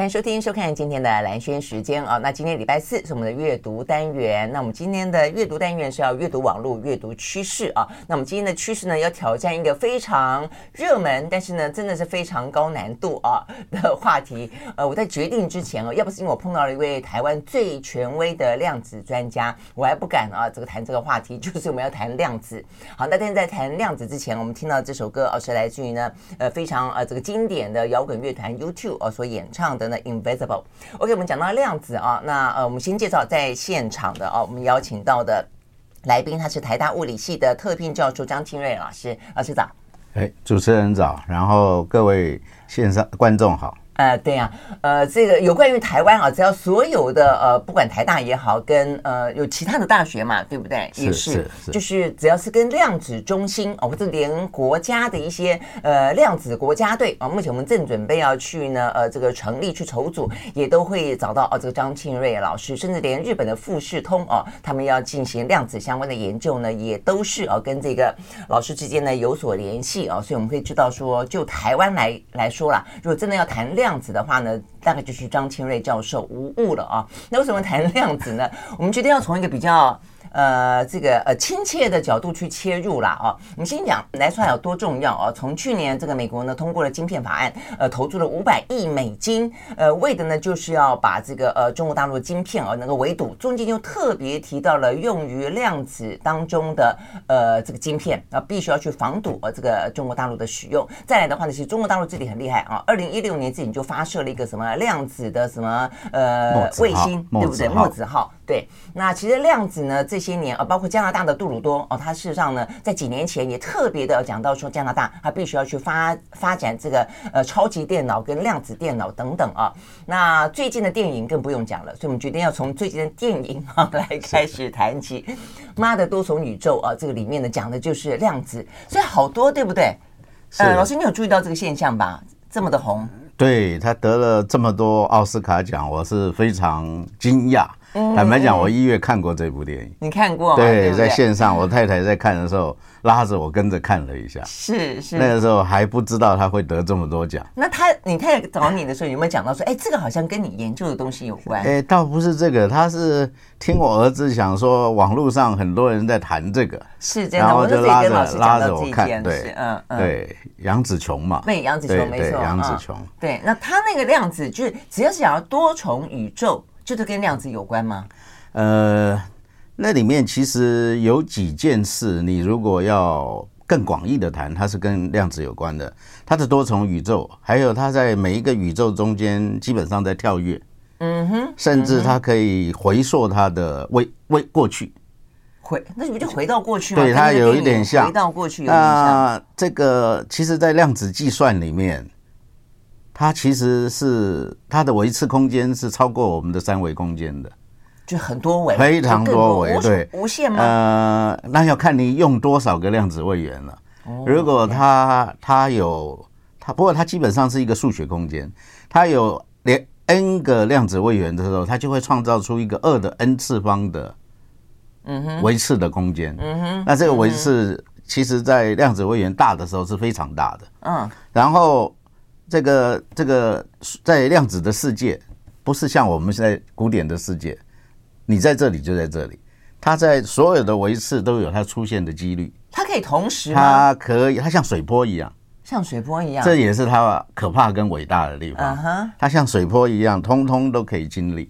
欢迎收听、收看今天的蓝轩时间啊。那今天礼拜四是我们的阅读单元。那我们今天的阅读单元是要阅读网络、阅读趋势啊。那我们今天的趋势呢，要挑战一个非常热门，但是呢，真的是非常高难度啊 的话题。呃，我在决定之前啊，要不是因为我碰到了一位台湾最权威的量子专家，我还不敢啊这个谈这个话题。就是我们要谈量子。好，那但是在谈量子之前，我们听到这首歌啊，是来自于呢呃非常呃这个经典的摇滚乐团 U2 啊所演唱的。Invisible。OK，我们讲到量子啊，那呃，我们先介绍在现场的啊，我们邀请到的来宾，他是台大物理系的特聘教授张清瑞老师，老师早。哎，主持人早，然后各位线上观众好。呃，对呀、啊，呃，这个有关于台湾啊，只要所有的呃，不管台大也好，跟呃有其他的大学嘛，对不对？也是就是只要是跟量子中心哦，或者连国家的一些呃量子国家队啊，目前我们正准备要去呢，呃，这个成立去筹组，也都会找到哦，这个张庆瑞老师，甚至连日本的富士通哦，他们要进行量子相关的研究呢，也都是哦跟这个老师之间呢有所联系哦，所以我们可以知道说，就台湾来来说啦，如果真的要谈量。量子的话呢，大概就是张清瑞教授无误了啊。那为什么谈量子呢？我们决定要从一个比较。呃，这个呃亲切的角度去切入啦。哦。我们先讲来说还有多重要哦。从去年这个美国呢通过了晶片法案，呃，投注了五百亿美金，呃，为的呢就是要把这个呃中国大陆的晶片啊能够围堵。中间又特别提到了用于量子当中的呃这个晶片啊，必须要去防堵呃这个中国大陆的使用。再来的话呢，其实中国大陆这里很厉害啊，二零一六年自己就发射了一个什么量子的什么呃卫星，对不对？墨子号。对，那其实量子呢，这些年啊，包括加拿大的杜鲁多哦，他事实上呢，在几年前也特别的讲到说，加拿大他必须要去发发展这个呃超级电脑跟量子电脑等等啊。那最近的电影更不用讲了，所以我们决定要从最近的电影啊 来开始谈起。妈的多重宇宙啊，这个里面呢讲的就是量子，所以好多对不对？呃，老师你有注意到这个现象吧？这么的红，对，他得了这么多奥斯卡奖，我是非常惊讶。坦白讲，我一月看过这部电影，你看过吗？对，在线上，我太太在看的时候拉着我跟着看了一下。是是，那个时候还不知道他会得这么多奖。那他，你太太找你的时候有没有讲到说，哎，这个好像跟你研究的东西有关？哎，倒不是这个，他是听我儿子讲说，网络上很多人在谈这个，是这样，然后就拉着拉着我看，对，嗯嗯，对，杨紫琼嘛，对，杨紫琼没错，杨紫琼，对，那他那个量子就是只要是想要多重宇宙。就是跟量子有关吗？呃，那里面其实有几件事，你如果要更广义的谈，它是跟量子有关的。它的多重宇宙，还有它在每一个宇宙中间基本上在跳跃，嗯哼，甚至它可以回溯它的未未过去，回那不就回到过去吗？对，它有一点像回到过去有点像。那这个其实，在量子计算里面。它其实是它的维次空间是超过我们的三维空间的，就很多维，非常多维，对，无限吗？呃，那要看你用多少个量子位元了。如果它它有它，不过它基本上是一个数学空间，它有连 n 个量子位元的时候，它就会创造出一个二的 n 次方的，嗯哼，维次的空间。嗯哼，那这个维次其实在量子位元大的时候是非常大的。嗯，然后。这个这个在量子的世界，不是像我们现在古典的世界，你在这里就在这里，它在所有的维次都有它出现的几率。它可以同时，它可以，它像水波一样，像水波一样，这也是它可怕跟伟大的地方。它像水波一样，通通都可以经历。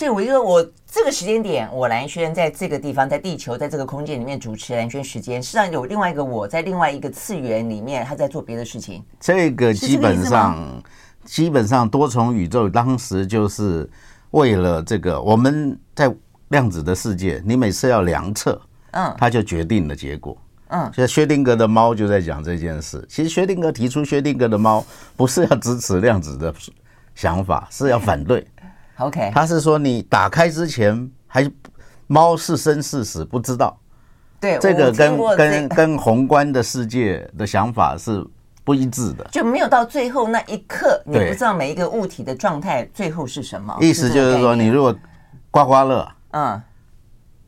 所以我觉得我这个时间点，我蓝轩在这个地方，在地球，在这个空间里面主持蓝轩时间，实际上有另外一个我在另外一个次元里面，他在做别的事情。这个基本上，基本上多重宇宙当时就是为了这个，我们在量子的世界，你每次要量测，嗯，它就决定了结果，嗯。现在薛定谔的猫就在讲这件事。其实薛定谔提出薛定谔的猫，不是要支持量子的想法，是要反对。OK，他是说你打开之前还猫是生是死不知道，对，这个跟跟跟宏观的世界的想法是不一致的，就没有到最后那一刻，你不知道每一个物体的状态最后是什么。意思就是说，你如果刮刮乐，嗯，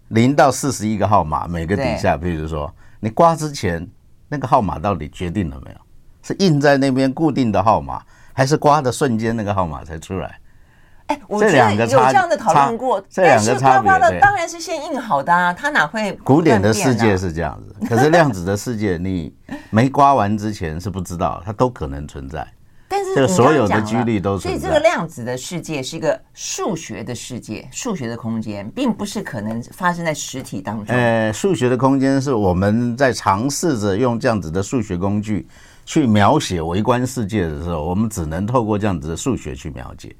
零到四十一个号码，每个底下，比如说你刮之前那个号码到底决定了没有？是印在那边固定的号码。还是刮的瞬间那个号码才出来？哎，我觉得有这样的讨论过，这两个差别，当然是先印好的啊，它哪会？古典的世界是这样子，可是量子的世界，你没刮完之前是不知道，它都可能存在。但是这所有的几率都存在，所以这个量子的世界是一个数学的世界，数学的空间，并不是可能发生在实体当中。呃，数学的空间是我们在尝试着用这样子的数学工具去描写微观世界的时候，我们只能透过这样子的数学去描解。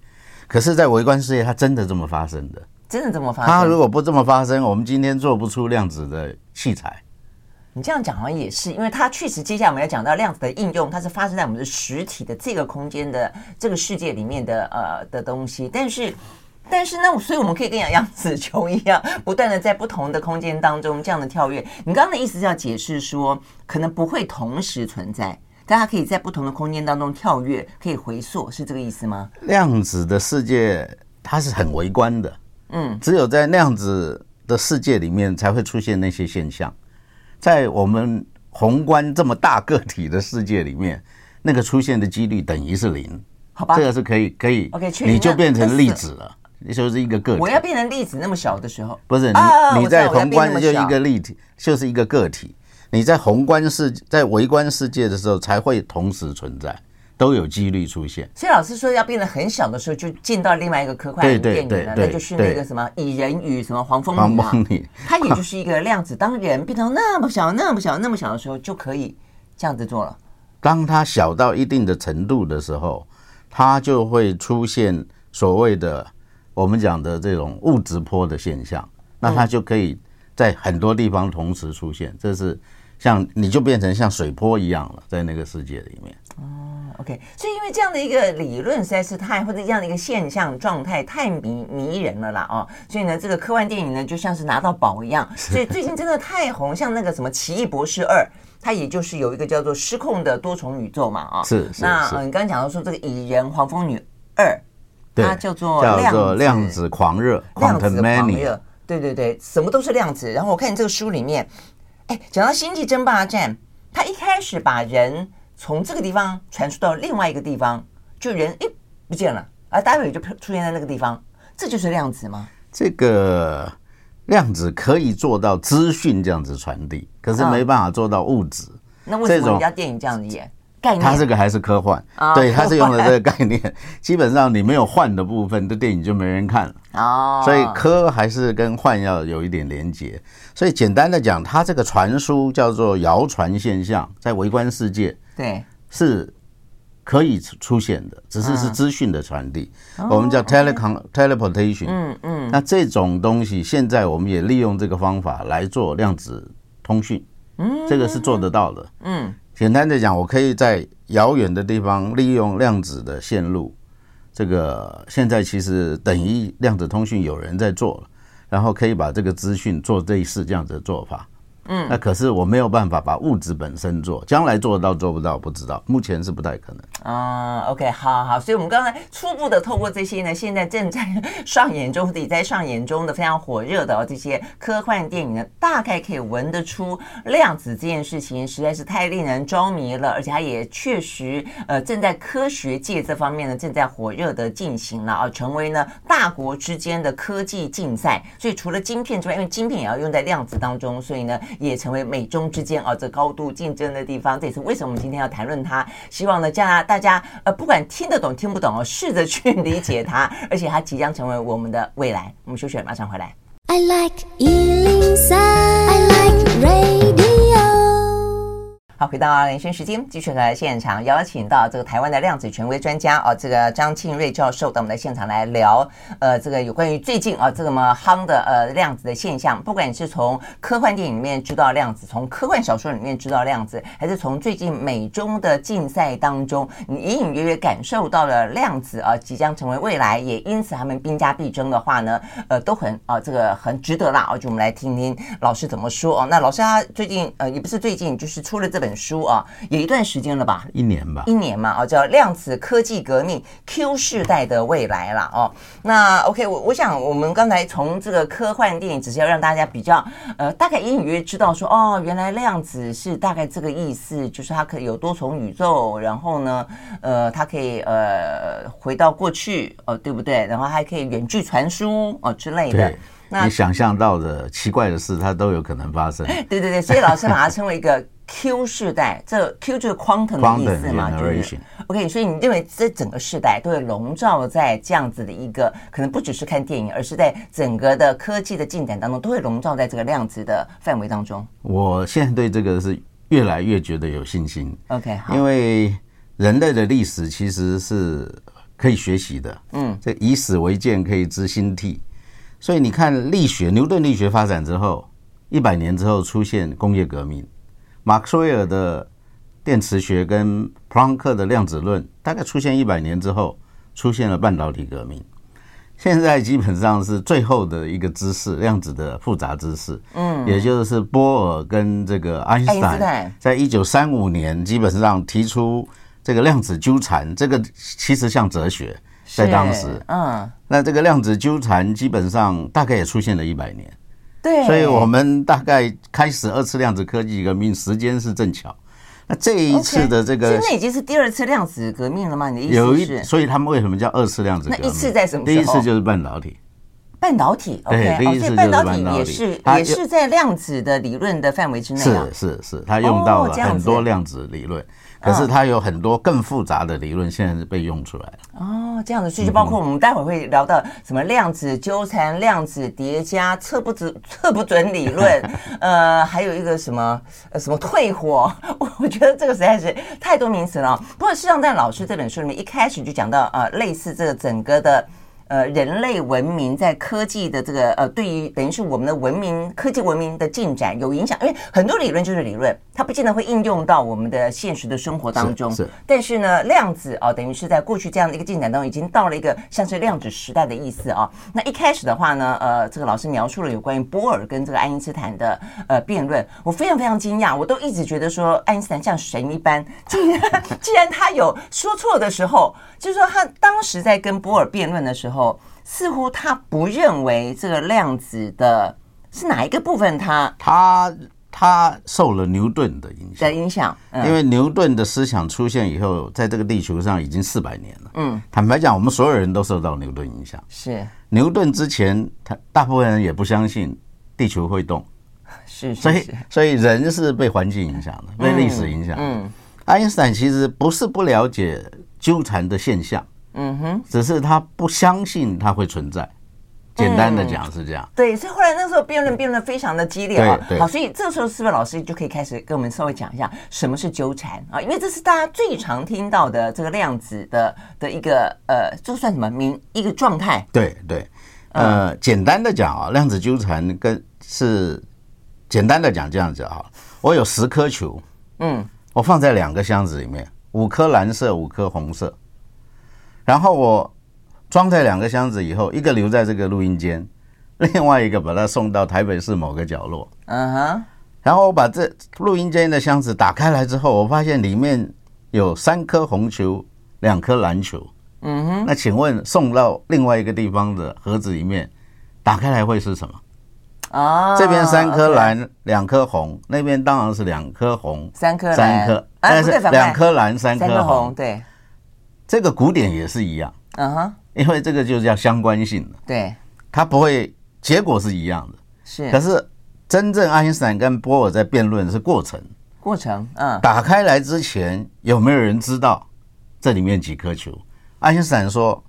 可是，在微观世界，它真的这么发生的？真的这么发生？它如果不这么发生，我们今天做不出量子的器材。你这样讲好像也是，因为它确实，接下来我们要讲到量子的应用，它是发生在我们的实体的这个空间的这个世界里面的呃的东西。但是，但是呢，所以我们可以跟杨紫琼一样，不断的在不同的空间当中这样的跳跃。你刚刚的意思是要解释说，可能不会同时存在。大家可以在不同的空间当中跳跃，可以回溯，是这个意思吗？量子的世界它是很微观的，嗯，只有在量子的世界里面才会出现那些现象，在我们宏观这么大个体的世界里面，那个出现的几率等于是零，好吧？这个是可以可以，OK，你就变成粒子了，你就是一个个体。我要变成粒子那么小的时候，不是你你在宏观就一个粒体，就是一个个体。你在宏观世界，在微观世界的时候，才会同时存在，都有几率出现。所以老师说，要变得很小的时候，就进到另外一个科幻电影了，那就是那个什么《蚁人与什么黄蜂女》嘛。黄蜂女，它也就是一个量子，当人变成那么小、那么小、那么小的时候，就可以这样子做了。当它小到一定的程度的时候，它就会出现所谓的我们讲的这种物质波的现象，那它就可以在很多地方同时出现，这是。像你就变成像水波一样了，在那个世界里面。哦，OK，所以因为这样的一个理论实在是太或者这样的一个现象状态太迷迷人了啦哦，所以呢，这个科幻电影呢就像是拿到宝一样。所以最近真的太红，像那个什么《奇异博士二》，它也就是有一个叫做失控的多重宇宙嘛啊。是。那你刚刚讲到说这个蚁人黄蜂女二，它叫做叫做量子狂热，量子狂热。对对对，什么都是量子。然后我看你这个书里面。哎，讲到《星际争霸战》，他一开始把人从这个地方传输到另外一个地方，就人哎不见了，而待会就出现在那个地方，这就是量子吗？这个量子可以做到资讯这样子传递，可是没办法做到物质。哦、那为什么人家电影这样子演？概念，它这个还是科幻，哦、对，它是用的这个概念。基本上你没有幻的部分，这电影就没人看了。哦，所以科还是跟幻要有一点连结。所以简单的讲，它这个传输叫做谣传现象，在微观世界对是可以出现的，只是是资讯的传递，我们叫 telecom teleportation。嗯嗯，那这种东西现在我们也利用这个方法来做量子通讯。嗯，这个是做得到的。嗯。简单的讲，我可以在遥远的地方利用量子的线路，这个现在其实等于量子通讯有人在做了，然后可以把这个资讯做类似这样子的做法。嗯，那可是我没有办法把物质本身做，将来做得到做不到不知道，目前是不太可能。啊、uh，OK，好好，所以我们刚才初步的透过这些呢，现在正在上演中，也在上演中的非常火热的哦这些科幻电影呢，大概可以闻得出量子这件事情实在是太令人着迷了，而且它也确实呃正在科学界这方面呢正在火热的进行了啊，成为呢大国之间的科技竞赛。所以除了晶片之外，因为晶片也要用在量子当中，所以呢。也成为美中之间啊这高度竞争的地方，这也是为什么我们今天要谈论它。希望呢，叫大家呃不管听得懂听不懂哦，试着去理解它，而且它即将成为我们的未来。我们休息，马上回来。I like 103, I like radio 好，回到连线时间，继续来现场邀请到这个台湾的量子权威专家啊，这个张庆瑞教授到我们的现场来聊，呃，这个有关于最近啊这个么夯的呃量子的现象，不管你是从科幻电影里面知道量子，从科幻小说里面知道量子，还是从最近美中的竞赛当中，你隐隐约约感受到了量子啊即将成为未来，也因此他们兵家必争的话呢，呃，都很啊这个很值得啦啊，就我们来听听老师怎么说哦。那老师他最近呃也不是最近，就是出了这本。本书啊，有一段时间了吧？一年吧，一年嘛，哦，叫《量子科技革命：Q 世代的未来》了哦。那 OK，我我想我们刚才从这个科幻电影，只是要让大家比较呃，大概隐隐约约知道说，哦，原来量子是大概这个意思，就是它可以有多重宇宙，然后呢，呃，它可以呃回到过去，哦，对不对？然后还可以远距传输哦之类的。那你想象到的奇怪的事，它都有可能发生。对对对，所以老师把它称为一个 Q 世代，这 Q 就是 quantum 的意思嘛，就是 OK。所以你认为这整个世代都会笼罩在这样子的一个，可能不只是看电影，而是在整个的科技的进展当中，都会笼罩在这个量子的范围当中。我现在对这个是越来越觉得有信心。OK，好，因为人类的历史其实是可以学习的。嗯，这以史为鉴，可以知兴替。所以你看，力学，牛顿力学发展之后，一百年之后出现工业革命，马克斯韦尔的电磁学跟普朗克的量子论，大概出现一百年之后，出现了半导体革命。现在基本上是最后的一个知识，量子的复杂知识，嗯，也就是波尔跟这个爱因斯坦，在一九三五年基本上提出这个量子纠缠，这个其实像哲学。在当时，嗯，那这个量子纠缠基本上大概也出现了一百年，对，所以我们大概开始二次量子科技革命时间是正巧。那这一次的这个现在已经是第二次量子革命了吗？你的意思是？有一，所以他们为什么叫二次量子革命？那一次在什么时候？第一次就是半导体。半导体，OK，第一次半导体也是也是在量子的理论的范围之内。是是是，它用到了很多量子理论。可是它有很多更复杂的理论，现在是被用出来了。哦，这样子，所以就包括我们待会儿会聊到什么量子纠缠、量子叠加、测不准、测不准理论，呃，还有一个什么呃什么退火，我 我觉得这个实在是太多名词了。不过，事实上在老师这本书里面一开始就讲到呃，类似这个整个的。呃，人类文明在科技的这个呃，对于等于是我们的文明、科技文明的进展有影响，因为很多理论就是理论，它不见得会应用到我们的现实的生活当中。是，是。但是呢，量子啊，等于是在过去这样的一个进展当中，已经到了一个像是量子时代的意思啊。那一开始的话呢，呃，这个老师描述了有关于波尔跟这个爱因斯坦的呃辩论，我非常非常惊讶，我都一直觉得说爱因斯坦像神一般，既然既然他有说错的时候，就是说他当时在跟波尔辩论的时候。似乎他不认为这个量子的是哪一个部分他，他他他受了牛顿的影响的影响，因为牛顿的思想出现以后，在这个地球上已经四百年了。嗯，坦白讲，我们所有人都受到牛顿影响。是牛顿之前，他大部分人也不相信地球会动。是，所以所以人是被环境影响的，被历史影响。嗯，爱因斯坦其实不是不了解纠缠的现象。嗯哼，只是他不相信它会存在。简单的讲是这样。对，所以后来那时候辩论辩论非常的激烈啊。好，所以这时候是不是老师就可以开始跟我们稍微讲一下什么是纠缠啊？因为这是大家最常听到的这个量子的的一个呃，这算什么名一个状态？对对，呃，简单的讲啊，量子纠缠跟是简单的讲这样子啊，我有十颗球，嗯，我放在两个箱子里面，五颗蓝色，五颗红色。然后我装在两个箱子以后，一个留在这个录音间，另外一个把它送到台北市某个角落。嗯哼。然后我把这录音间的箱子打开来之后，我发现里面有三颗红球，两颗蓝球。嗯哼。那请问送到另外一个地方的盒子里面，打开来会是什么？啊，这边三颗蓝，两颗红，那边当然是两颗红，三颗三颗，但是两颗蓝，三颗红，对。这个古典也是一样，嗯哼，因为这个就叫相关性的，对，它不会结果是一样的，是。可是真正爱因斯坦跟波尔在辩论的是过程，过程，嗯，打开来之前有没有人知道？这里面几颗球？爱因斯坦说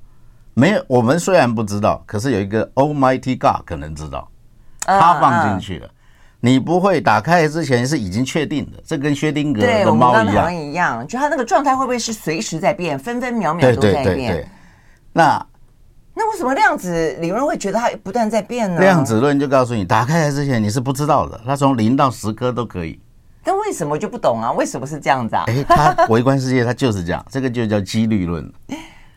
没有，我们虽然不知道，可是有一个 Almighty God 可能知道，他放进去了。你不会打开之前是已经确定的，这跟薛定格的猫一样一样，就它那个状态会不会是随时在变，分分秒秒都在变？对对对对。那那为什么量子理论会觉得它不断在变呢？量子论就告诉你，打开来之前你是不知道的，它从零到十颗都可以。但为什么就不懂啊？为什么是这样子啊？哎，它 微观世界它就是这样，这个就叫几率论。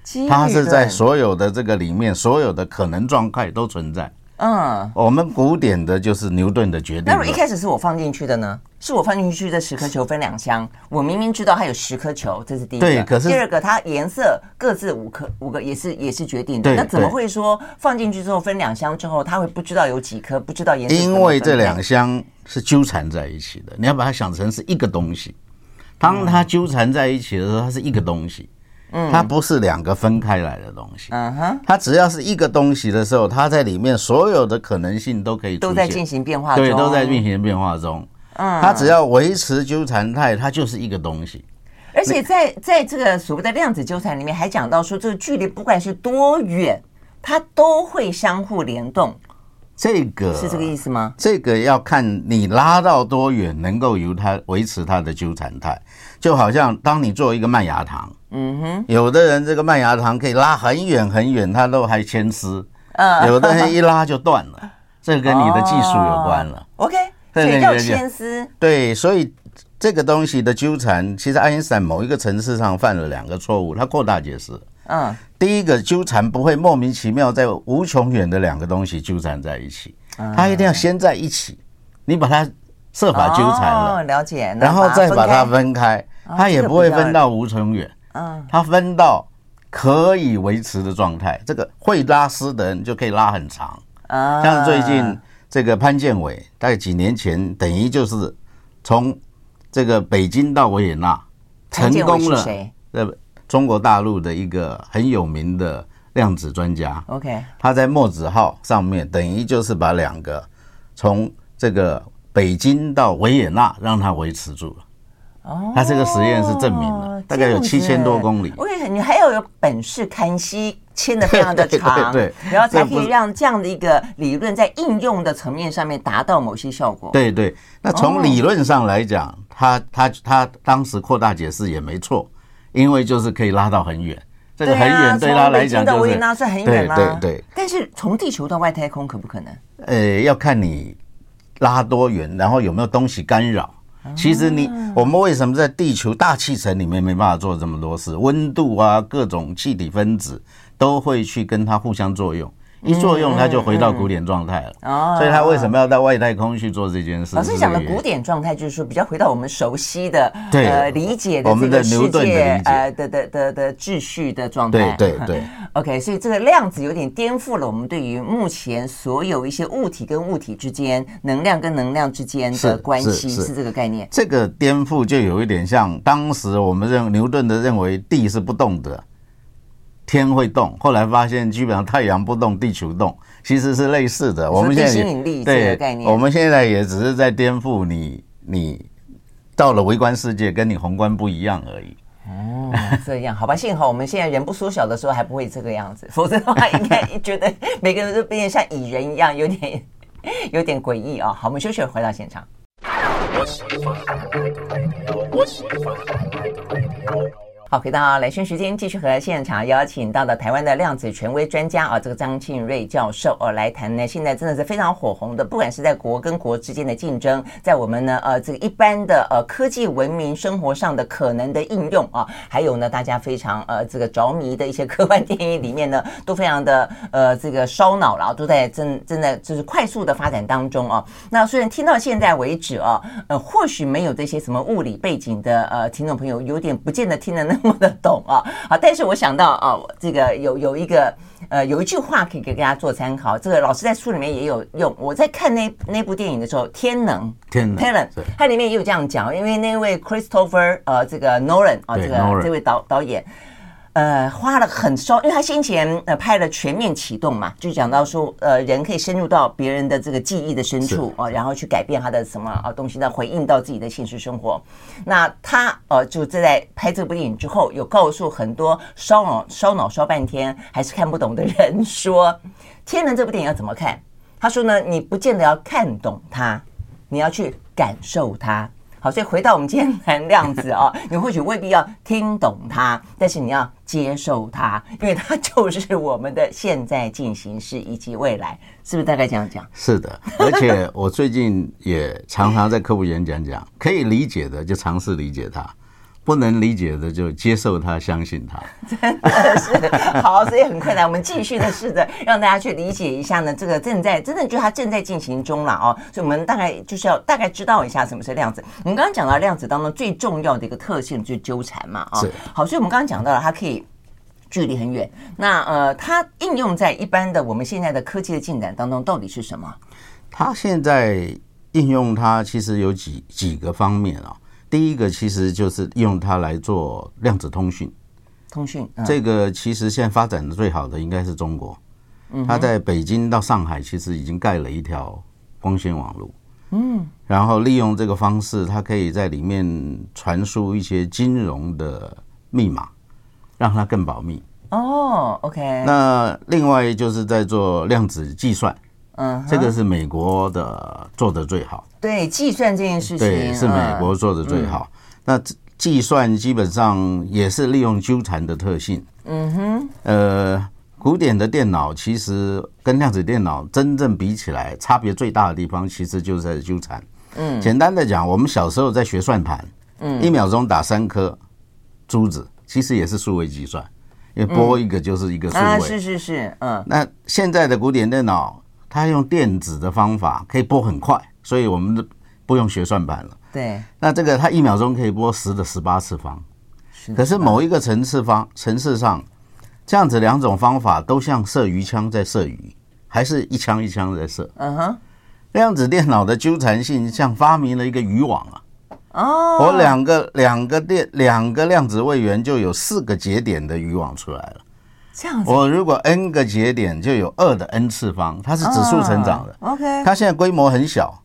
几率论。它是在所有的这个里面，所有的可能状态都存在。嗯，我们古典的就是牛顿的决定。那如果一开始是我放进去的呢？是我放进去的十颗球分两箱，我明明知道它有十颗球，这是第一个。对，可是第二个它颜色各自五颗，五个也是也是决定的。那怎么会说放进去之后分两箱之后，他会不知道有几颗，不知道颜色？因为这两箱是纠缠在一起的，你要把它想成是一个东西。当它纠缠在一起的时候，它是一个东西。它不是两个分开来的东西，嗯哼，它只要是一个东西的时候，它在里面所有的可能性都可以都在进行变化中，对，都在进行变化中。嗯，它只要维持纠缠态，它就是一个东西。而且在在这个所谓的量子纠缠里面，还讲到说，这个距离不管是多远，它都会相互联动。这个是这个意思吗？这个要看你拉到多远，能够由它维持它的纠缠态。就好像当你做一个麦芽糖，嗯哼，有的人这个麦芽糖可以拉很远很远，它都还牵丝，嗯，有的人一拉就断了，这跟你的技术有关了。OK，所以叫牵丝。对，所以这个东西的纠缠，其实爱因斯坦某一个层次上犯了两个错误，他扩大解释。嗯，第一个纠缠不会莫名其妙在无穷远的两个东西纠缠在一起，它一定要先在一起，你把它设法纠缠了，了解，然后再把它分开，它也不会分到无穷远，嗯，它分到可以维持的状态，这个会拉丝的人就可以拉很长，啊，像最近这个潘建伟，大概几年前，等于就是从这个北京到维也纳成功了，对。中国大陆的一个很有名的量子专家，OK，他在墨子号上面等于就是把两个从这个北京到维也纳让它维持住了。哦，他这个实验是证明了，大概有七千多公里。OK，你还要有本事看西牵的非常的 长，对，然后才可以让这样的一个理论在应用的层面上面达到某些效果。对对，那从理论上来讲，他他他当时扩大解释也没错。因为就是可以拉到很远，这个很远对他来讲就是对对对。但是从地球到外太空可不可能？呃，要看你拉多远，然后有没有东西干扰。其实你我们为什么在地球大气层里面没办法做这么多事？温度啊，各种气体分子都会去跟它互相作用。一作用，它就回到古典状态了。哦，所以他为什么要到外太空去做这件事？老师讲的古典状态，就是说比较回到我们熟悉的、呃理解的这个世界呃的的的的秩序的状态。对对 对。OK，所以这个量子有点颠覆了我们对于目前所有一些物体跟物体之间、能量跟能量之间的关系，是这个概念。这个颠覆就有一点像当时我们认牛顿的认为地是不动的。天会动，后来发现基本上太阳不动，地球动，其实是类似的。我们现在引力这个概念，我们现在也只是在颠覆你，你到了微观世界跟你宏观不一样而已。哦，这样好吧，幸好我们现在人不缩小的时候还不会这个样子，否则的话应该觉得每个人都变得像蚁人一样，有点 有点诡异啊。好，我们休息回到现场。好，回到来讯时间，继续和现场邀请到的台湾的量子权威专家啊，这个张庆瑞教授哦，来谈呢。现在真的是非常火红的，不管是在国跟国之间的竞争，在我们呢呃这个一般的呃科技文明生活上的可能的应用啊，还有呢大家非常呃这个着迷的一些科幻电影里面呢，都非常的呃这个烧脑，了都在正正在就是快速的发展当中啊。那虽然听到现在为止啊，呃或许没有这些什么物理背景的呃听众朋友，有点不见得听得那。那么的懂啊，好，但是我想到啊，这个有有一个呃，有一句话可以给大家做参考。这个老师在书里面也有用。我在看那那部电影的时候，《天能》天能，天能，它里面也有这样讲，因为那位 Christopher 呃，这个 Nolan 啊，这个这位导导演。呃，花了很烧，因为他先前呃拍了《全面启动》嘛，就讲到说，呃，人可以深入到别人的这个记忆的深处啊，然后去改变他的什么啊东西，呢，回应到自己的现实生活。那他呃就在拍这部电影之后，有告诉很多烧脑烧脑烧半天还是看不懂的人说，《天能》这部电影要怎么看？他说呢，你不见得要看懂它，你要去感受它。好，所以回到我们今天谈量子哦，你或许未必要听懂它，但是你要接受它，因为它就是我们的现在进行式以及未来，是不是大概这样讲？是的，而且我最近也常常在科普演讲讲，可以理解的就尝试理解它，不能理解的就接受他，相信他，真的是好，所以很困难。我们继续的试着让大家去理解一下呢，这个正在真的就它正在进行中了哦。所以我们大概就是要大概知道一下什么是量子。我们刚刚讲到量子当中最重要的一个特性就是纠缠嘛啊。好，所以我们刚刚讲到了它可以距离很远。那呃，它应用在一般的我们现在的科技的进展当中到底是什么？它现在应用它其实有几几个方面啊。第一个其实就是用它来做量子通讯，通讯这个其实现在发展的最好的应该是中国，嗯它在北京到上海其实已经盖了一条光纤网络，嗯，然后利用这个方式，它可以在里面传输一些金融的密码，让它更保密。哦，OK。那另外就是在做量子计算。嗯，这个是美国的做的最好。对，计算这件事情，对，是美国做的最好。那计算基本上也是利用纠缠的特性。嗯哼。呃，古典的电脑其实跟量子电脑真正比起来，差别最大的地方其实就是在纠缠。嗯。简单的讲，我们小时候在学算盘，嗯，一秒钟打三颗珠子，其实也是数位计算，因为拨一个就是一个数位。啊，是是是，嗯。那现在的古典电脑。它用电子的方法可以播很快，所以我们不用学算盘了。对，那这个它一秒钟可以播十的十八次方，可是某一个层次方层次上，这样子两种方法都像射鱼枪在射鱼，还是一枪一枪在射。嗯哼，量子电脑的纠缠性像发明了一个渔网啊。哦，我两个两个电两个量子位元就有四个节点的渔网出来了。这样子，我如果 n 个节点就有二的 n 次方，它是指数成长的。OK，它现在规模很小，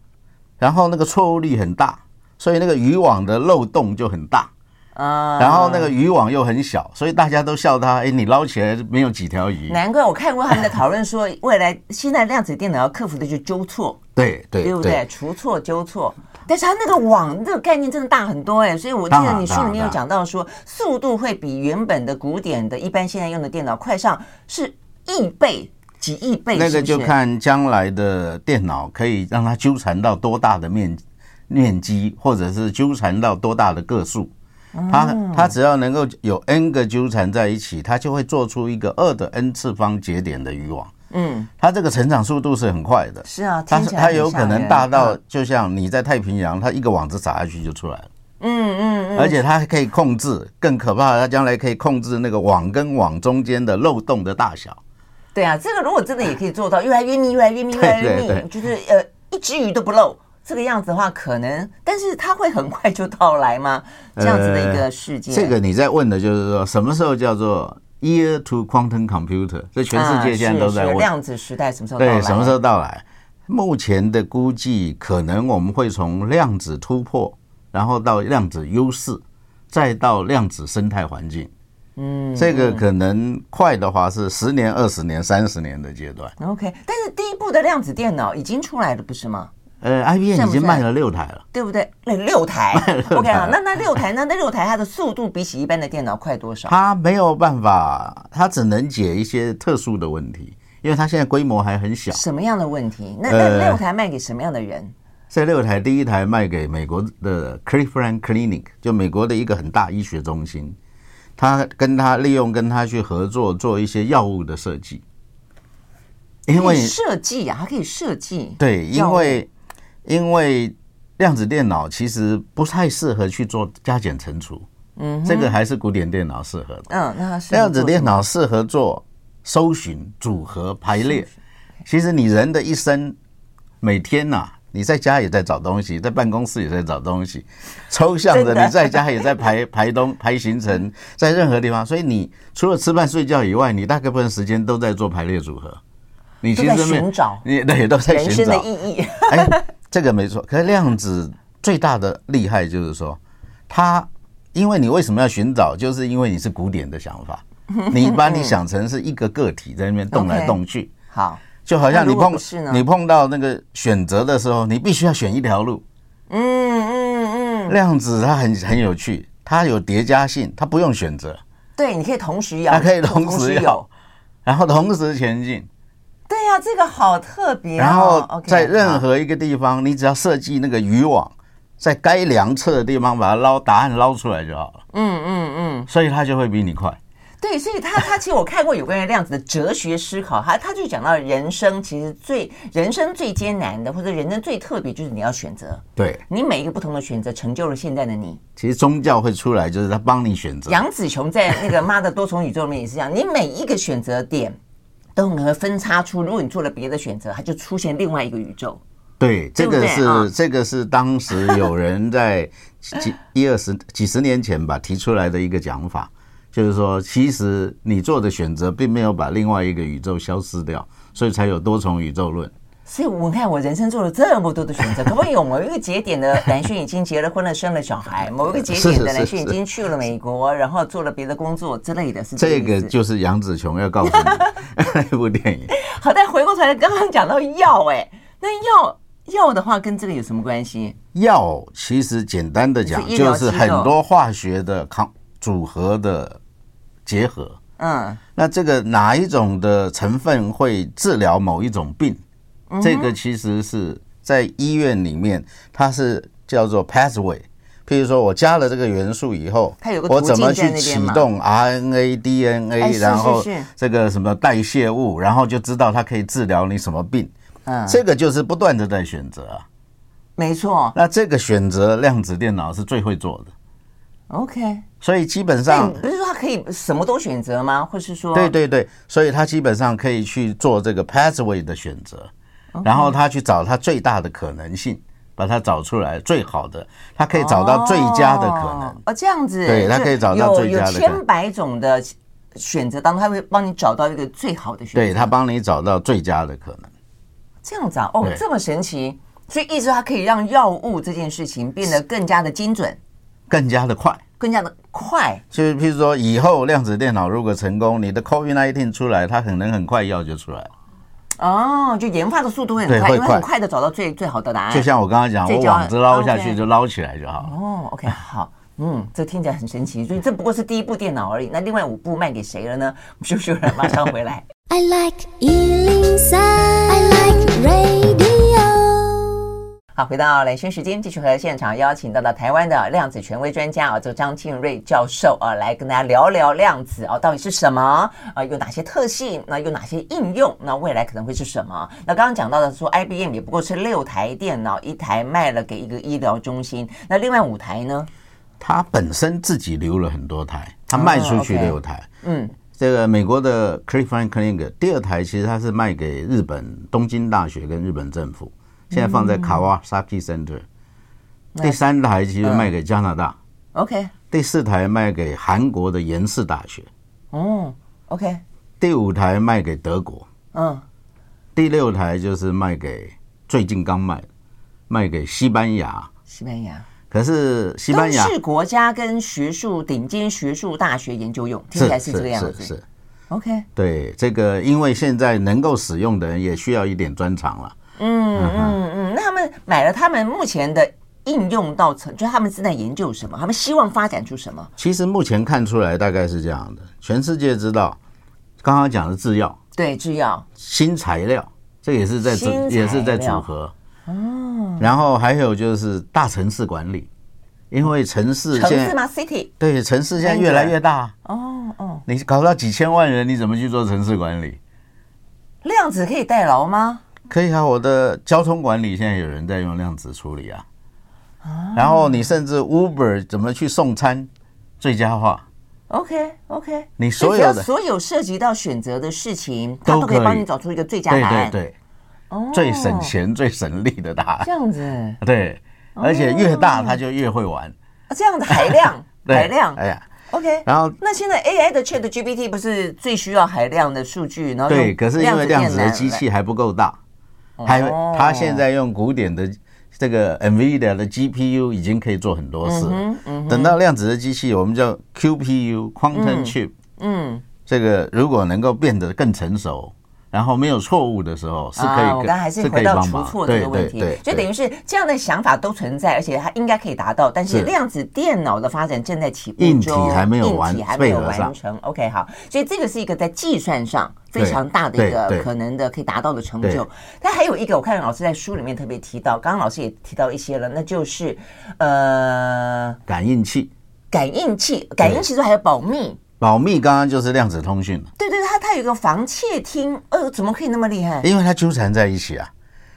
然后那个错误率很大，所以那个渔网的漏洞就很大。啊，然后那个渔网又很小，所以大家都笑他，哎，你捞起来没有几条鱼。难怪我看过他们的讨论说，未来现在量子电脑要克服的就是纠错。对对，对不对？除错纠错。但是它那个网这个概念真的大很多哎，所以我记得你书里面有讲到说，速度会比原本的古典的一般现在用的电脑快上是亿倍、几亿倍。那个就看将来的电脑可以让它纠缠到多大的面面积，或者是纠缠到多大的个数。它它只要能够有 n 个纠缠在一起，它就会做出一个二的 n 次方节点的渔网。嗯，它这个成长速度是很快的。是啊，它它有可能大到就像你在太平洋，它一个网子撒下去就出来了。嗯嗯嗯，而且它还可以控制，更可怕的，它将来可以控制那个网跟网中间的漏洞的大小。对啊，这个如果真的也可以做到，越来越密，越来越密，越来越密，就是呃一只鱼都不漏，这个样子的话，可能，但是它会很快就到来吗？这样子的一个世界。这个你在问的就是说，什么时候叫做？Year to quantum computer，这全世界现在都在问量子时代什么时候到来？对，什么时候到来？目前的估计，可能我们会从量子突破，然后到量子优势，再到量子生态环境。嗯，这个可能快的话是十年、二十年、三十年的阶段。OK，但是第一步的量子电脑已经出来了，不是吗？呃，IBM 已经卖了六台了，对不对？那六台，OK 啊。那那六台，那那六台它的速度比起一般的电脑快多少？它没有办法，它只能解一些特殊的问题，因为它现在规模还很小。什么样的问题？那那六台卖给什么样的人？呃、这六台第一台卖给美国的 Cleveland Clinic，就美国的一个很大医学中心，他跟他利用跟他去合作做一些药物的设计，因为设计啊，它可以设计。对，因为。因为量子电脑其实不太适合去做加减乘除，嗯，这个还是古典电脑适合的。嗯，那量子电脑适合做搜寻、组合、排列。其实你人的一生，每天呐，你在家也在找东西，在办公室也在找东西，抽象的你在家也在排 排东排行程，在任何地方。所以你除了吃饭睡觉以外，你大概部分时间都在做排列组合。你其实寻找，你对都在寻找 人生的意义。哎。这个没错，可是量子最大的厉害就是说，它因为你为什么要寻找，就是因为你是古典的想法，你把你想成是一个个体在那边动来动去，好，就好像你碰你碰到那个选择的时候，你必须要选一条路。嗯嗯嗯，量子它很很有趣，它有叠加性，它不用选择，对，你可以同时有，它可以同时有，然后同时前进。对呀、啊，这个好特别、哦。然后在任何一个地方，你只要设计那个渔网，在该量测的地方把它捞答案捞出来就好了。嗯嗯嗯，所以它就会比你快。对，所以他他其实我看过有关于量子的哲学思考，他他就讲到人生其实最人生最艰难的，或者人生最特别，就是你要选择。对，你每一个不同的选择，成就了现在的你。其实宗教会出来，就是他帮你选择。杨紫琼在那个妈的多重宇宙里面也是这样，你每一个选择点都可能分叉出，如果你做了别的选择，它就出现另外一个宇宙。对，这个是、哦、这个是当时有人在几一二十几十年前吧提出来的一个讲法。就是说，其实你做的选择并没有把另外一个宇宙消失掉，所以才有多重宇宙论。所以我看我人生做了这么多的选择，可不可以有某一个节点的男性已经结了婚了，生了小孩；某一个节点的男性已经去了美国，然后做了别的工作之类的？是这，这个就是杨紫琼要告诉你 那部电影。好，但回过头来，刚刚讲到药，哎，那药药的话跟这个有什么关系？药其实简单的讲，就是很多化学的抗组合的。结合，嗯，那这个哪一种的成分会治疗某一种病？这个其实是在医院里面，它是叫做 pathway。譬如说我加了这个元素以后，我怎么去启动 RNA、DNA，然后这个什么代谢物，然后就知道它可以治疗你什么病。嗯，这个就是不断的在选择啊。没错。那这个选择量子电脑是最会做的。OK。所以基本上不是说它可以什么都选择吗？或是说，对对对，所以它基本上可以去做这个 pathway 的选择，然后他去找他最大的可能性，把它找出来最好的，他可以找到最佳的可能。哦，这样子，对，他可以找到最佳的可能。有千百种的选择当中，他会帮你找到一个最好的选择。对，他帮你找到最佳的可能。这样子啊，哦，这么神奇，所以意思它可以让药物这件事情变得更加的精准，更加的快。更加的快，就是譬如说，以后量子电脑如果成功，你的 COVID-19 出来，它可能很快药就出来了。哦，就研发的速度会很快，因为，很快的找到最最好的答案。就像我刚刚讲，我网子捞下去就捞起来就好。哦，OK，好，嗯，这听起来很神奇。所以这不过是第一部电脑而已，那另外五部卖给谁了呢？我们休息会儿，马上回来。I like 103, I like radio 好，回到兰萱时间，继续和现场邀请到的台湾的量子权威专家啊，这张庆瑞教授啊，来跟大家聊聊量子啊，到底是什么啊？有哪些特性？那有哪些应用？那未来可能会是什么？那刚刚讲到的说，IBM 也不过是六台电脑，一台卖了给一个医疗中心，那另外五台呢？他本身自己留了很多台，他卖出去六台。嗯，这个美国的 Cleveland Clinic 第二台其实他是卖给日本东京大学跟日本政府。现在放在 Kawasaki Center，第三台其实卖给加拿大，OK，第四台卖给韩国的延世大学，哦，OK，第五台卖给德国，嗯，第六台就是卖给最近刚卖，卖给西班牙，西班牙，可是西班牙是国家跟学术顶尖学术大学研究用，听起来是这个样子，是，是，OK，对，这个因为现在能够使用的人也需要一点专长了。嗯嗯嗯，那他们买了，他们目前的应用到成，就他们正在研究什么？他们希望发展出什么？其实目前看出来大概是这样的，全世界知道，刚刚讲的制药，对，制药，新材料，这也是在组，也是在组合。哦，然后还有就是大城市管理，因为城市现在城市吗？City，对，城市现在越来越大。哦哦，你搞到几千万人，你怎么去做城市管理？量子可以代劳吗？可以啊，我的交通管理现在有人在用量子处理啊。然后你甚至 Uber 怎么去送餐最佳化？OK OK，你所有的所有涉及到选择的事情，它都可以帮你找出一个最佳答案。对对对，最省钱、最省力的答案。这样子。对，而且越大它就越会玩。这样子海量，海量。哎呀，OK。然后那现在 AI 的 ChatGPT 不是最需要海量的数据？然后对，可是因为量子的机器还不够大。还有，他现在用古典的这个 NVIDIA 的 GPU 已经可以做很多事。等到量子的机器，我们叫 QPU（Quantum Chip）。嗯，这个如果能够变得更成熟，然后没有错误的时候是可以，啊、我刚刚还是回到出错这个问题，就等于是这样的想法都存在，而且它应该可以达到，但是量子电脑的发展正在起步中，硬体还没有完，硬体还没有完成。OK，好，所以这个是一个在计算上非常大的一个可能的可以达到的成就。但还有一个，我看老师在书里面特别提到，刚刚老师也提到一些了，那就是呃，感应器，感应器，感应器中还有保密。保密刚刚就是量子通讯，对对，它它有个防窃听，呃，怎么可以那么厉害？因为它纠缠在一起啊，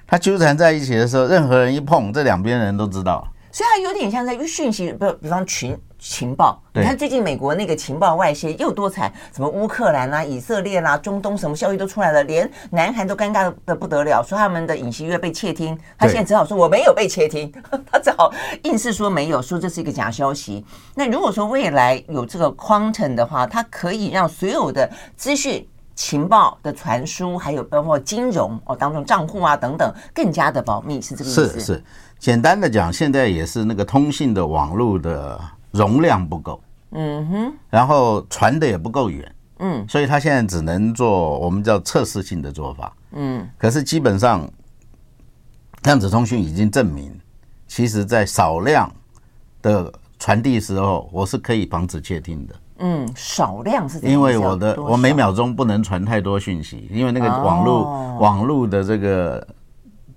它纠缠在一起的时候，任何人一碰，这两边人都知道。所以它有点像在讯息，不，比方群。情报，你看最近美国那个情报外泄又多惨，什么乌克兰啦、以色列啦、中东什么消息都出来了，连南韩都尴尬的不得了，说他们的尹锡悦被窃听，他现在只好说我没有被窃听，他只好硬是说没有，说这是一个假消息。那如果说未来有这个 quantum 的话，它可以让所有的资讯、情报的传输，还有包括金融哦当中账户啊等等，更加的保密，是这个意思？是是，简单的讲，现在也是那个通信的网络的。容量不够，嗯哼，然后传的也不够远，嗯，所以他现在只能做我们叫测试性的做法，嗯，可是基本上量子通讯已经证明，其实在少量的传递时候，我是可以防止窃听的，嗯，少量是因为我的我每秒钟不能传太多讯息，因为那个网络、哦、网络的这个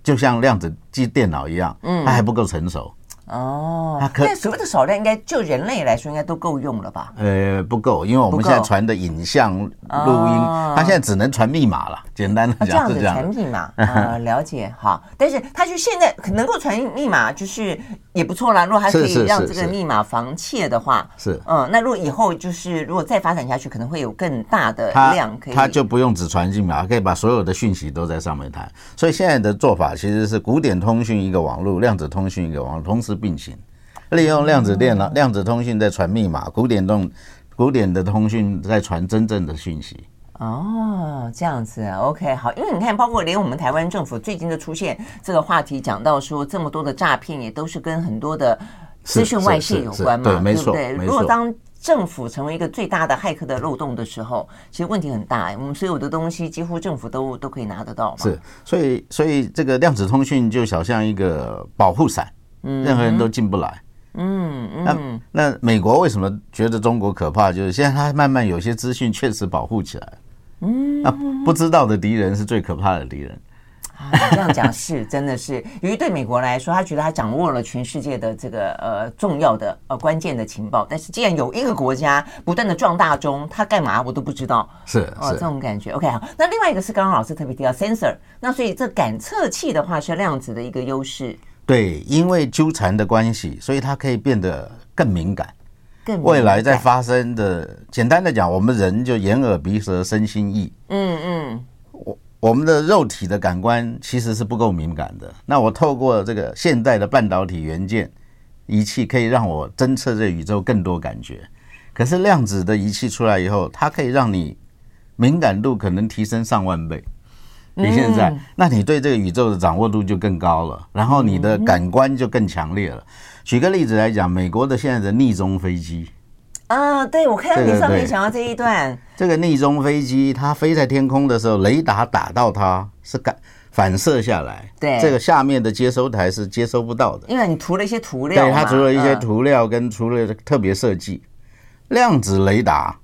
就像量子机电脑一样，嗯，它还不够成熟。哦，那所谓的少量，应该就人类来说，应该都够用了吧？呃，不够，因为我们现在传的影像录音，它现在只能传密码了。简单的讲，这样子传密码 啊，了解哈。但是它就现在能够传密码，就是也不错啦。如果还可以让这个密码防窃的话，是嗯，那如果以后就是如果再发展下去，可能会有更大的量可以，它就不用只传密码，可以把所有的讯息都在上面谈。所以现在的做法其实是古典通讯一个网络，量子通讯一个网络，同时。并行，利用量子电脑、量子通讯在传密码，古典动、古典的通讯在传真正的讯息。哦，这样子，OK，好，因为你看，包括连我们台湾政府最近就出现这个话题，讲到说这么多的诈骗，也都是跟很多的资讯外泄有关嘛，对，没错，对不对？如果当政府成为一个最大的骇客的漏洞的时候，其实问题很大。我们所有的东西几乎政府都都可以拿得到嘛。是，所以，所以这个量子通讯就好像一个保护伞。任何人都进不来。嗯嗯，那那美国为什么觉得中国可怕？就是现在他慢慢有些资讯确实保护起来。嗯，那不知道的敌人是最可怕的敌人。啊，这样讲是真的是，由于对美国来说，他觉得他掌握了全世界的这个呃重要的呃关键的情报。但是既然有一个国家不断的壮大中，他干嘛我都不知道。是哦，这种感觉。OK，好。那另外一个是刚刚老师特别提到 sensor，那所以这感测器的话是量子的一个优势。对，因为纠缠的关系，所以它可以变得更敏感。更未来在发生的，简单的讲，我们人就眼耳鼻舌身心意。嗯嗯，我我们的肉体的感官其实是不够敏感的。那我透过这个现代的半导体元件仪器，可以让我侦测这宇宙更多感觉。可是量子的仪器出来以后，它可以让你敏感度可能提升上万倍。你现在，那你对这个宇宙的掌握度就更高了，然后你的感官就更强烈了。举个例子来讲，美国的现在的逆中飞机，啊，对，我看到你上面讲到这一段，这个逆中飞机它飞在天空的时候，雷达打到它是感反射下来，对，这个下面的接收台是接收不到的，因为你涂了一些涂料，对，它涂了一些涂料跟除了特别设计，量子雷达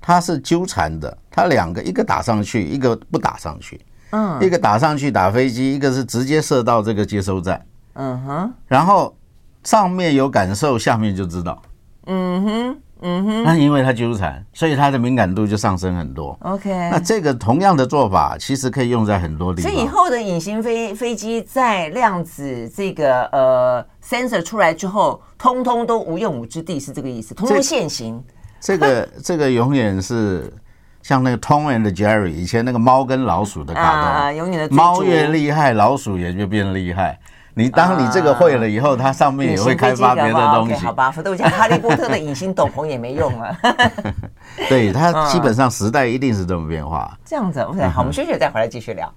它是纠缠的，它两个一个打上去，一个不打上去。嗯，一个打上去打飞机，一个是直接射到这个接收站。嗯哼，然后上面有感受，下面就知道。嗯哼，嗯哼，那因为它纠缠，所以它的敏感度就上升很多。OK，那这个同样的做法其实可以用在很多地方。所以以后的隐形飞飞机在量子这个呃 sensor 出来之后，通通都无用武之地，是这个意思？通通现形。这个这个永远是。像那个 Tom and Jerry，以前那个猫跟老鼠的卡通，猫越厉害，老鼠也就变厉害。你当你这个会了以后，它上面也会开发别的东西。好吧，否则我讲哈利波特的隐形斗篷也没用了。对，它基本上时代一定是这么变化。这样子，OK，好，我们休息再回来继续聊。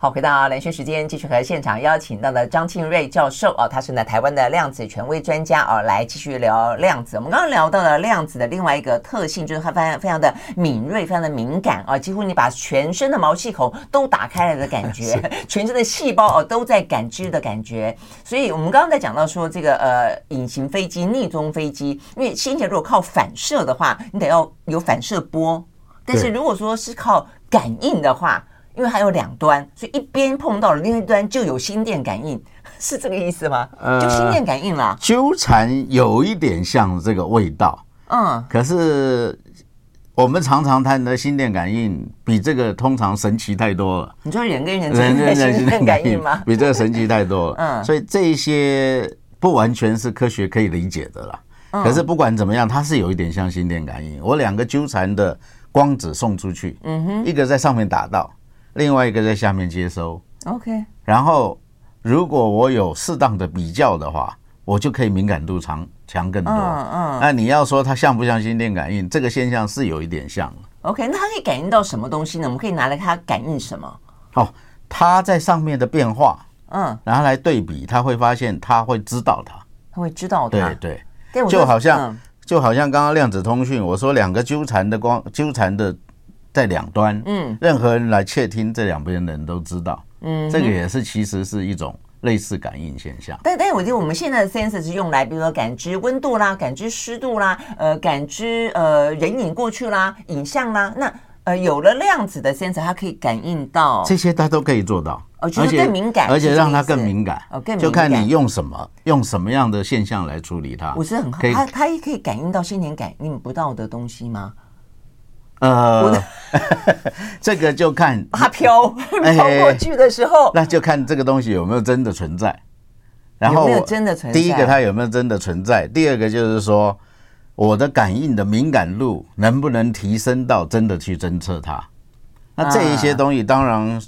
好，回到连线时间，继续和现场邀请到的张庆瑞教授哦，他是呢台湾的量子权威专家哦，来继续聊量子。我们刚刚聊到了量子的另外一个特性，就是它非常非常的敏锐，非常的敏感啊，几乎你把全身的毛细孔都打开了的感觉，全身的细胞哦都在感知的感觉。所以我们刚刚在讲到说这个呃隐形飞机、逆踪飞机，因为先前如果靠反射的话，你得要有反射波，但是如果说是靠感应的话。因为还有两端，所以一边碰到了，另一端就有心电感应，是这个意思吗？就心电感应啦。纠缠有一点像这个味道，嗯，可是我们常常谈的心电感应比这个通常神奇太多了。你说人跟人之间的心电感应吗？比这个神奇太多了。嗯，所以这一些不完全是科学可以理解的啦。可是不管怎么样，它是有一点像心电感应。我两个纠缠的光子送出去，嗯哼，一个在上面打到。另外一个在下面接收，OK。然后，如果我有适当的比较的话，我就可以敏感度强强更多。嗯嗯。那你要说它像不像心电感应？这个现象是有一点像。OK，那它可以感应到什么东西呢？我们可以拿来它感应什么？哦，它在上面的变化，嗯，然后来对比，它会发现，它会知道它，它会知道它。对对，就好像就好像刚刚量子通讯，我说两个纠缠的光纠缠的。在两端，嗯，任何人来窃听，这两边的人都知道，嗯，这个也是其实是一种类似感应现象。但但是我觉得我们现在的 sensor 是用来，比如说感知温度啦，感知湿度啦，呃，感知呃人影过去啦，影像啦。那呃有了量子的 sensor，它可以感应到这些，它都可以做到，而且更敏感，而且让它更敏感，哦，更敏感，就看你用什么，用什么样的现象来处理它。我是很好，它它也可以感应到先前感应不到的东西吗？呃，这个就看 阿飘飘过去的时候，那就看这个东西有没有真的存在。然后，真的存在。第一个，它有没有真的存在？第二个，就是说我的感应的敏感度能不能提升到真的去侦测它？那这一些东西，当然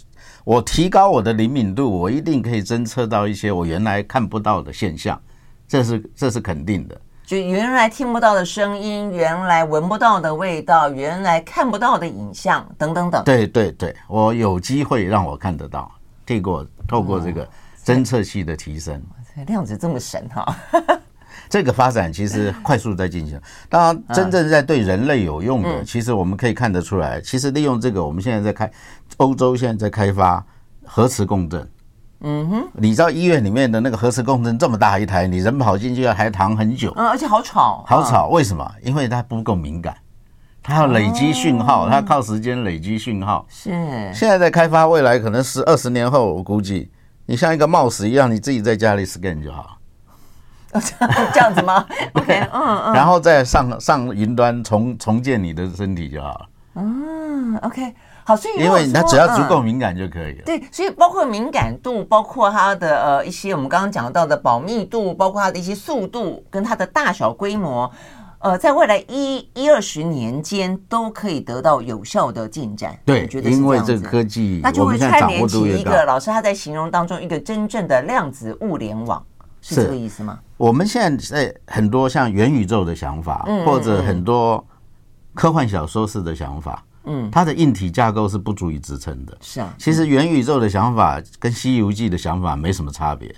我提高我的灵敏度，我一定可以侦测到一些我原来看不到的现象，这是这是肯定的。就原来听不到的声音，原来闻不到的味道，原来看不到的影像，等等等。对对对，我有机会让我看得到，透过透过这个侦测器的提升，嗯、量子这么神哈！这个发展其实快速在进行。当然，真正在对人类有用的，嗯、其实我们可以看得出来。其实利用这个，我们现在在开，欧洲现在在开发核磁共振。嗯哼，你知道医院里面的那个核磁共振这么大一台，你人跑进去要还躺很久，嗯，而且好吵，好吵。为什么？因为它不够敏感，它要累积讯号，它靠时间累积讯号。是，现在在开发，未来可能十二十年后，我估计你像一个 mouse 一样，你自己在家里 scan 就好。这样子吗？OK，嗯嗯，然后再上上云端重重建你的身体就好了。嗯，OK。好，所以因为它只要足够敏感就可以了。对，所以包括敏感度，包括它的呃一些我们刚刚讲到的保密度，包括它的一些速度跟它的大小规模，呃，在未来一一二十年间都可以得到有效的进展。对，觉得因为这个科技，那就会串联起一个老师他在形容当中一个真正的量子物联网，是这个意思吗？我们现在在很多像元宇宙的想法，或者很多科幻小说式的想法。嗯，它的硬体架构是不足以支撑的。是啊，其实元宇宙的想法跟《西游记》的想法没什么差别，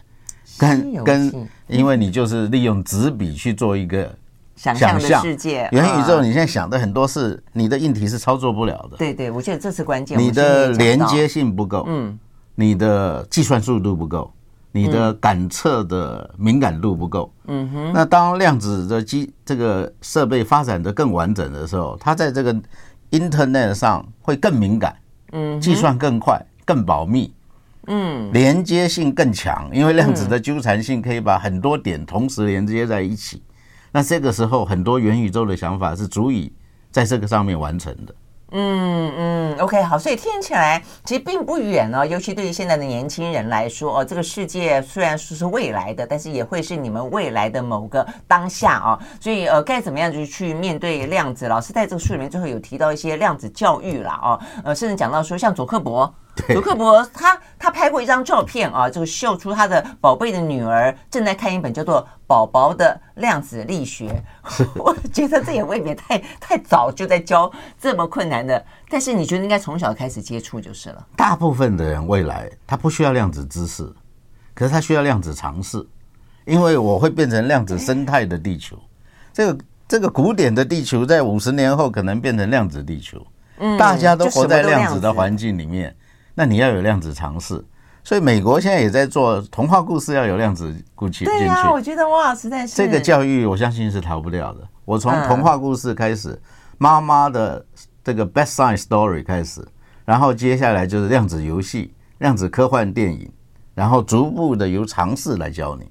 跟跟，因为你就是利用纸笔去做一个想象的世界。元宇宙你现在想的很多是你的硬体是操作不了的。对对，我觉得这是关键。你的连接性不够，嗯，你的计算速度不够，你的感测的敏感度不够。嗯哼，那当量子的机这个设备发展的更完整的时候，它在这个 Internet 上会更敏感，嗯，计算更快，更保密，嗯，连接性更强，因为量子的纠缠性可以把很多点同时连接在一起。那这个时候，很多元宇宙的想法是足以在这个上面完成的。嗯嗯，OK，好，所以听起来其实并不远哦，尤其对于现在的年轻人来说，哦，这个世界虽然说是未来的，但是也会是你们未来的某个当下哦，所以呃，该怎么样就去面对量子？老师在这个书里面最后有提到一些量子教育啦，哦，呃，甚至讲到说像佐克伯祖克伯他他拍过一张照片啊，这个秀出他的宝贝的女儿正在看一本叫做《宝宝的量子力学》，我觉得这也未免太太早就在教这么困难的。但是你觉得应该从小开始接触就是了。大部分的人未来他不需要量子知识，可是他需要量子尝试，因为我会变成量子生态的地球。这个这个古典的地球在五十年后可能变成量子地球。嗯，大家都活在量子的环境里面。那你要有量子尝试，所以美国现在也在做童话故事，要有量子故事进去。对啊，我觉得哇，实在是这个教育，我相信是逃不掉的。我从童话故事开始，妈妈的这个 best science story 开始，然后接下来就是量子游戏、量子科幻电影，然后逐步的由尝试来教你。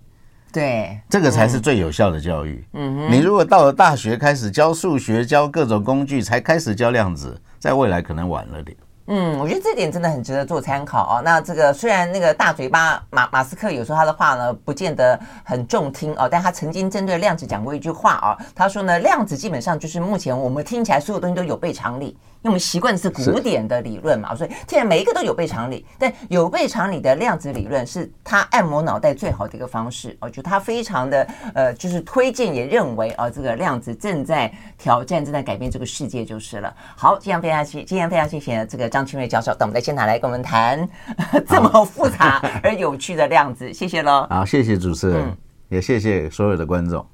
对，这个才是最有效的教育。嗯哼，你如果到了大学开始教数学、教各种工具，才开始教量子，在未来可能晚了点。嗯，我觉得这点真的很值得做参考哦。那这个虽然那个大嘴巴马马斯克有时候他的话呢，不见得很中听哦，但他曾经针对量子讲过一句话哦，他说呢，量子基本上就是目前我们听起来所有东西都有悖常理。因为我们习惯的是古典的理论嘛，所以现在每一个都有悖常理。但有悖常理的量子理论是他按摩脑袋最好的一个方式。我觉得他非常的呃，就是推荐也认为啊，这个量子正在挑战、正在改变这个世界就是了。好，今天非常谢，今天非常谢谢这个张清瑞教授到我们的现场来跟我们谈 这么复杂而有趣的量子，谢谢喽。好，谢谢主持人，也谢谢所有的观众。